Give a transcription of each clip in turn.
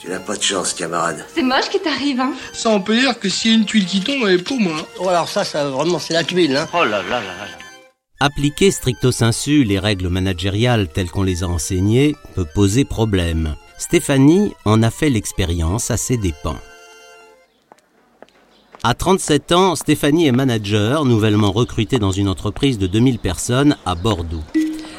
Tu n'as pas de chance, camarade. C'est moche qui t'arrive, hein Ça, on peut dire que s'il y a une tuile qui tombe, elle est pour moi. Oh, alors ça, ça vraiment, c'est la tuile, hein. Oh là là là là. Appliquer stricto sensu les règles managériales telles qu'on les a enseignées peut poser problème. Stéphanie en a fait l'expérience à ses dépens. À 37 ans, Stéphanie est manager, nouvellement recrutée dans une entreprise de 2000 personnes à Bordeaux.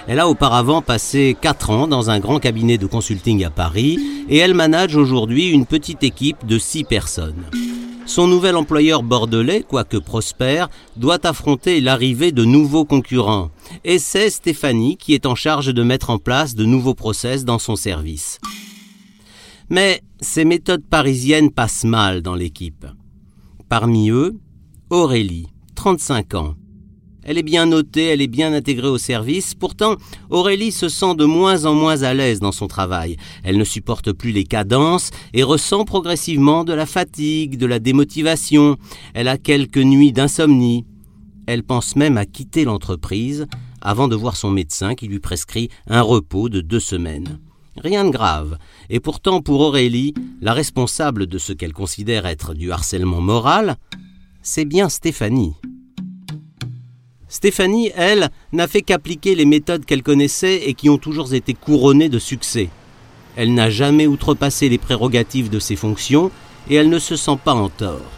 Elle a auparavant passé 4 ans dans un grand cabinet de consulting à Paris et elle manage aujourd'hui une petite équipe de 6 personnes. Son nouvel employeur bordelais, quoique prospère, doit affronter l'arrivée de nouveaux concurrents. Et c'est Stéphanie qui est en charge de mettre en place de nouveaux process dans son service. Mais ces méthodes parisiennes passent mal dans l'équipe. Parmi eux, Aurélie, 35 ans. Elle est bien notée, elle est bien intégrée au service, pourtant Aurélie se sent de moins en moins à l'aise dans son travail. Elle ne supporte plus les cadences et ressent progressivement de la fatigue, de la démotivation. Elle a quelques nuits d'insomnie. Elle pense même à quitter l'entreprise avant de voir son médecin qui lui prescrit un repos de deux semaines. Rien de grave. Et pourtant, pour Aurélie, la responsable de ce qu'elle considère être du harcèlement moral, c'est bien Stéphanie. Stéphanie, elle, n'a fait qu'appliquer les méthodes qu'elle connaissait et qui ont toujours été couronnées de succès. Elle n'a jamais outrepassé les prérogatives de ses fonctions et elle ne se sent pas en tort.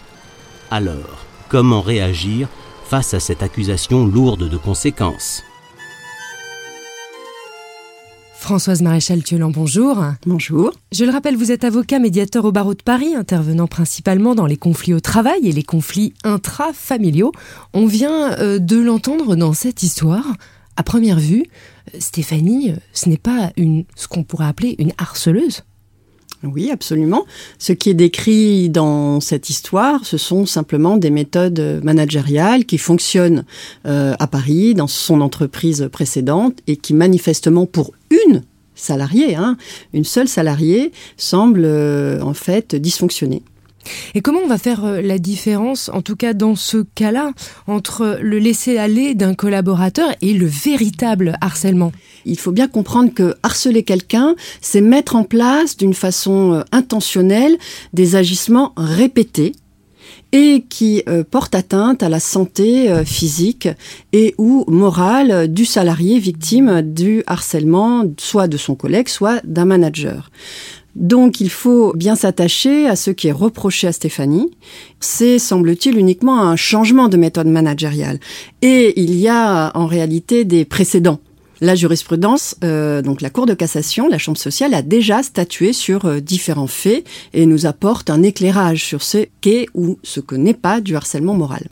Alors, comment réagir face à cette accusation lourde de conséquences? Françoise Maréchal Thiolan, bonjour. Bonjour. Je le rappelle, vous êtes avocat médiateur au barreau de Paris, intervenant principalement dans les conflits au travail et les conflits intrafamiliaux. On vient euh, de l'entendre dans cette histoire. À première vue, euh, Stéphanie, euh, ce n'est pas une, ce qu'on pourrait appeler une harceleuse. Oui, absolument. Ce qui est décrit dans cette histoire, ce sont simplement des méthodes managériales qui fonctionnent euh, à Paris, dans son entreprise précédente, et qui manifestement, pour une salariée, hein, une seule salariée, semblent euh, en fait dysfonctionner. Et comment on va faire euh, la différence, en tout cas dans ce cas-là, entre le laisser-aller d'un collaborateur et le véritable harcèlement? Il faut bien comprendre que harceler quelqu'un, c'est mettre en place d'une façon euh, intentionnelle des agissements répétés et qui euh, portent atteinte à la santé physique et ou morale du salarié victime du harcèlement, soit de son collègue, soit d'un manager. Donc il faut bien s'attacher à ce qui est reproché à Stéphanie. C'est, semble-t-il, uniquement un changement de méthode managériale. Et il y a en réalité des précédents. La jurisprudence, euh, donc la Cour de cassation, la Chambre sociale, a déjà statué sur euh, différents faits et nous apporte un éclairage sur ce qu'est ou ce que n'est pas du harcèlement moral.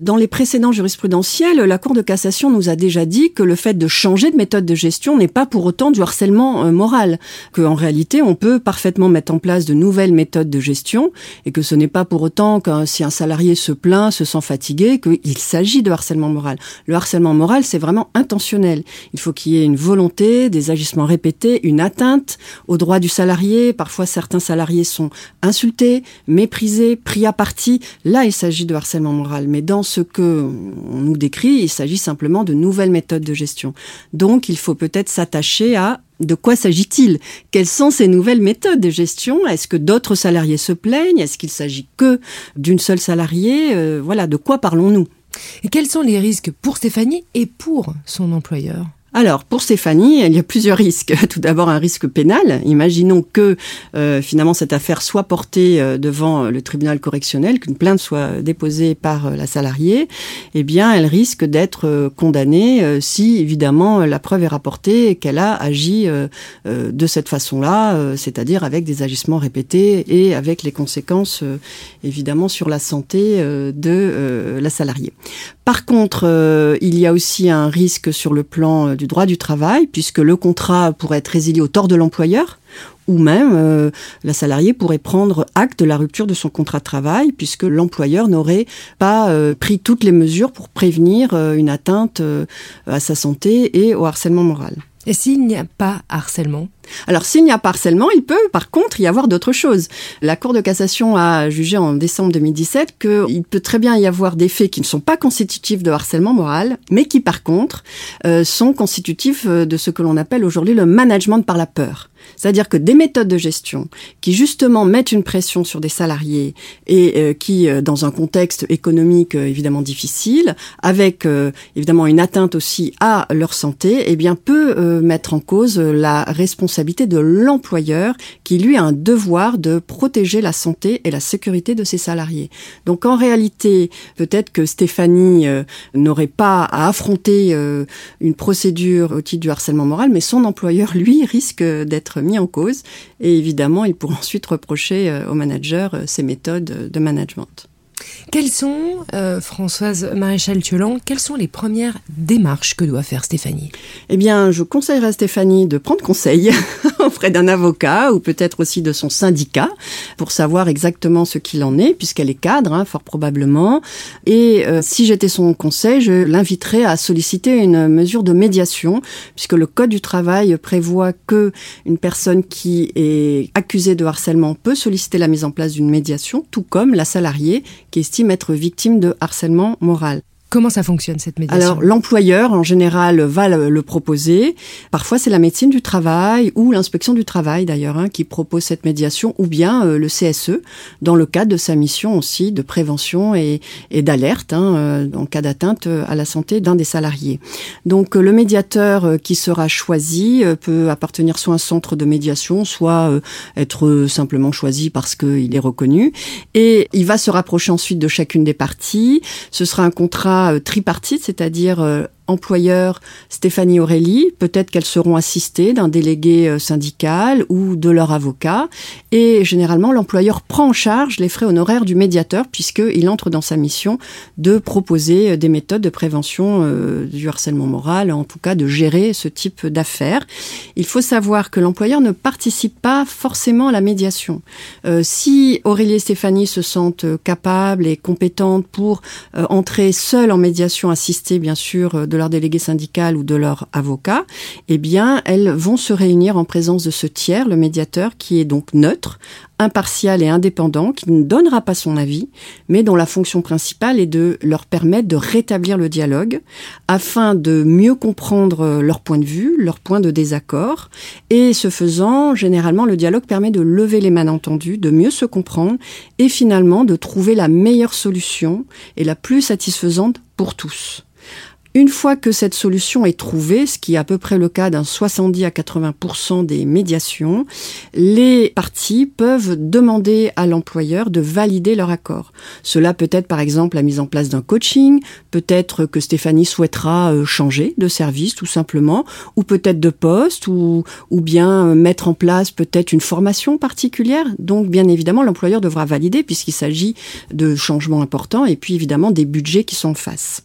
Dans les précédents jurisprudentiels, la Cour de cassation nous a déjà dit que le fait de changer de méthode de gestion n'est pas pour autant du harcèlement euh, moral, que en réalité on peut parfaitement mettre en place de nouvelles méthodes de gestion et que ce n'est pas pour autant que si un salarié se plaint, se sent fatigué, qu'il s'agit de harcèlement moral. Le harcèlement moral, c'est vraiment intentionnel. Il faut qu'il y ait une volonté, des agissements répétés, une atteinte aux droits du salarié. Parfois, certains salariés sont insultés, méprisés, pris à partie. Là, il s'agit de harcèlement moral. Mais dans ce que on nous décrit, il s'agit simplement de nouvelles méthodes de gestion. Donc, il faut peut-être s'attacher à de quoi s'agit-il? Quelles sont ces nouvelles méthodes de gestion? Est-ce que d'autres salariés se plaignent? Est-ce qu'il s'agit que d'une seule salariée? Euh, Voilà, de quoi parlons-nous? Et quels sont les risques pour Stéphanie et pour son employeur? Alors, pour Stéphanie, il y a plusieurs risques. Tout d'abord, un risque pénal. Imaginons que euh, finalement cette affaire soit portée euh, devant le tribunal correctionnel, qu'une plainte soit déposée par euh, la salariée. Eh bien, elle risque d'être euh, condamnée euh, si, évidemment, la preuve est rapportée qu'elle a agi euh, de cette façon-là, c'est-à-dire avec des agissements répétés et avec les conséquences, évidemment, sur la santé de la salariée. Par contre, il y a aussi un risque sur le plan du du droit du travail, puisque le contrat pourrait être résilié au tort de l'employeur, ou même euh, la salariée pourrait prendre acte de la rupture de son contrat de travail, puisque l'employeur n'aurait pas euh, pris toutes les mesures pour prévenir euh, une atteinte à sa santé et au harcèlement moral. Et s'il n'y a pas harcèlement alors s'il n'y a pas harcèlement, il peut par contre y avoir d'autres choses. La Cour de cassation a jugé en décembre 2017 qu'il peut très bien y avoir des faits qui ne sont pas constitutifs de harcèlement moral, mais qui par contre euh, sont constitutifs euh, de ce que l'on appelle aujourd'hui le management par la peur. C'est-à-dire que des méthodes de gestion qui justement mettent une pression sur des salariés et euh, qui, dans un contexte économique évidemment difficile, avec évidemment une atteinte aussi à leur santé, eh bien peut mettre en cause la responsabilité responsabilité de l'employeur qui lui a un devoir de protéger la santé et la sécurité de ses salariés. Donc en réalité, peut-être que Stéphanie euh, n'aurait pas à affronter euh, une procédure au titre du harcèlement moral, mais son employeur, lui, risque d'être mis en cause et évidemment, il pourra ensuite reprocher euh, au manager ses méthodes de management. Quelles sont, euh, Françoise Maréchal-Thiolan, quelles sont les premières démarches que doit faire Stéphanie? Eh bien, je conseillerais à Stéphanie de prendre conseil auprès d'un avocat ou peut-être aussi de son syndicat pour savoir exactement ce qu'il en est, puisqu'elle est cadre, hein, fort probablement. Et euh, si j'étais son conseil, je l'inviterais à solliciter une mesure de médiation, puisque le Code du travail prévoit que une personne qui est accusée de harcèlement peut solliciter la mise en place d'une médiation, tout comme la salariée qui estime être victime de harcèlement moral. Comment ça fonctionne cette médiation? Alors l'employeur en général va le, proposer. Parfois c'est la médecine du travail ou l'inspection du travail d'ailleurs hein, qui propose cette médiation ou bien euh, le CSE dans le cadre de sa mission aussi de prévention et, d'alerte hein, euh, en cas d'atteinte à la santé d'un des salariés. Donc le médiateur euh, qui sera choisi peut appartenir soit à un centre de médiation, soit être simplement choisi parce qu'il est reconnu et il va se rapprocher ensuite de chacune des parties. Ce sera un contrat euh, tripartite, c'est-à-dire euh, employeur Stéphanie Aurélie, peut-être qu'elles seront assistées d'un délégué euh, syndical ou de leur avocat. Et généralement, l'employeur prend en charge les frais honoraires du médiateur puisqu'il entre dans sa mission de proposer euh, des méthodes de prévention euh, du harcèlement moral, en tout cas de gérer ce type d'affaires. Il faut savoir que l'employeur ne participe pas forcément à la médiation. si Aurélie et Stéphanie se sentent capables et compétentes pour entrer seules en médiation assistée, bien sûr, de leur délégué syndical ou de leur avocat, eh bien, elles vont se réunir en présence de ce tiers, le médiateur, qui est donc neutre, impartial et indépendant, qui ne donnera pas son avis, mais dont la fonction principale est de leur permettre de rétablir le dialogue afin de mieux comprendre leur point de vue, leur point de désaccord. Et ce faisant, généralement, le dialogue permet de lever les malentendus, de mieux se comprendre et finalement de trouver la meilleure solution et la plus satisfaisante pour tous. Une fois que cette solution est trouvée, ce qui est à peu près le cas d'un 70 à 80% des médiations, les parties peuvent demander à l'employeur de valider leur accord. Cela peut être par exemple la mise en place d'un coaching, peut-être que Stéphanie souhaitera euh, changer de service tout simplement, ou peut-être de poste, ou, ou bien euh, mettre en place peut-être une formation particulière. Donc bien évidemment, l'employeur devra valider puisqu'il s'agit de changements importants et puis évidemment des budgets qui sont en face.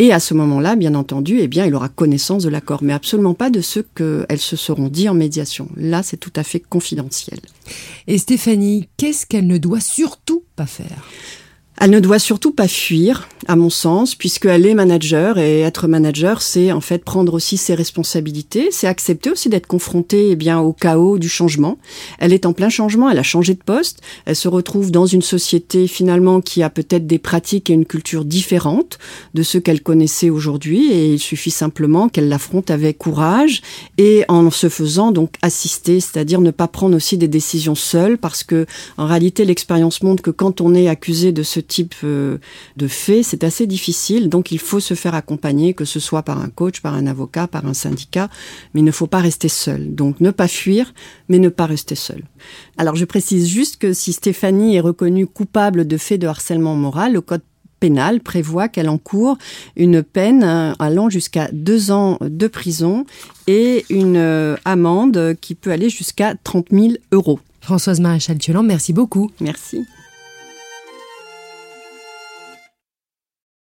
Et à ce moment-là, bien entendu, eh bien, il aura connaissance de l'accord, mais absolument pas de ce qu'elles se seront dit en médiation. Là, c'est tout à fait confidentiel. Et Stéphanie, qu'est-ce qu'elle ne doit surtout pas faire? Elle ne doit surtout pas fuir, à mon sens, puisqu'elle est manager et être manager, c'est en fait prendre aussi ses responsabilités, c'est accepter aussi d'être confrontée eh bien au chaos du changement. Elle est en plein changement, elle a changé de poste, elle se retrouve dans une société finalement qui a peut-être des pratiques et une culture différentes de ce qu'elle connaissait aujourd'hui. Et il suffit simplement qu'elle l'affronte avec courage et en se faisant donc assister, c'est-à-dire ne pas prendre aussi des décisions seule parce que en réalité l'expérience montre que quand on est accusé de ce type euh, de fait, c'est assez difficile. Donc il faut se faire accompagner, que ce soit par un coach, par un avocat, par un syndicat, mais il ne faut pas rester seul. Donc ne pas fuir, mais ne pas rester seul. Alors je précise juste que si Stéphanie est reconnue coupable de faits de harcèlement moral, le code pénal prévoit qu'elle encourt une peine euh, allant jusqu'à deux ans de prison et une euh, amende qui peut aller jusqu'à 30 000 euros. Françoise Maréchal-Thiolan, merci beaucoup. Merci.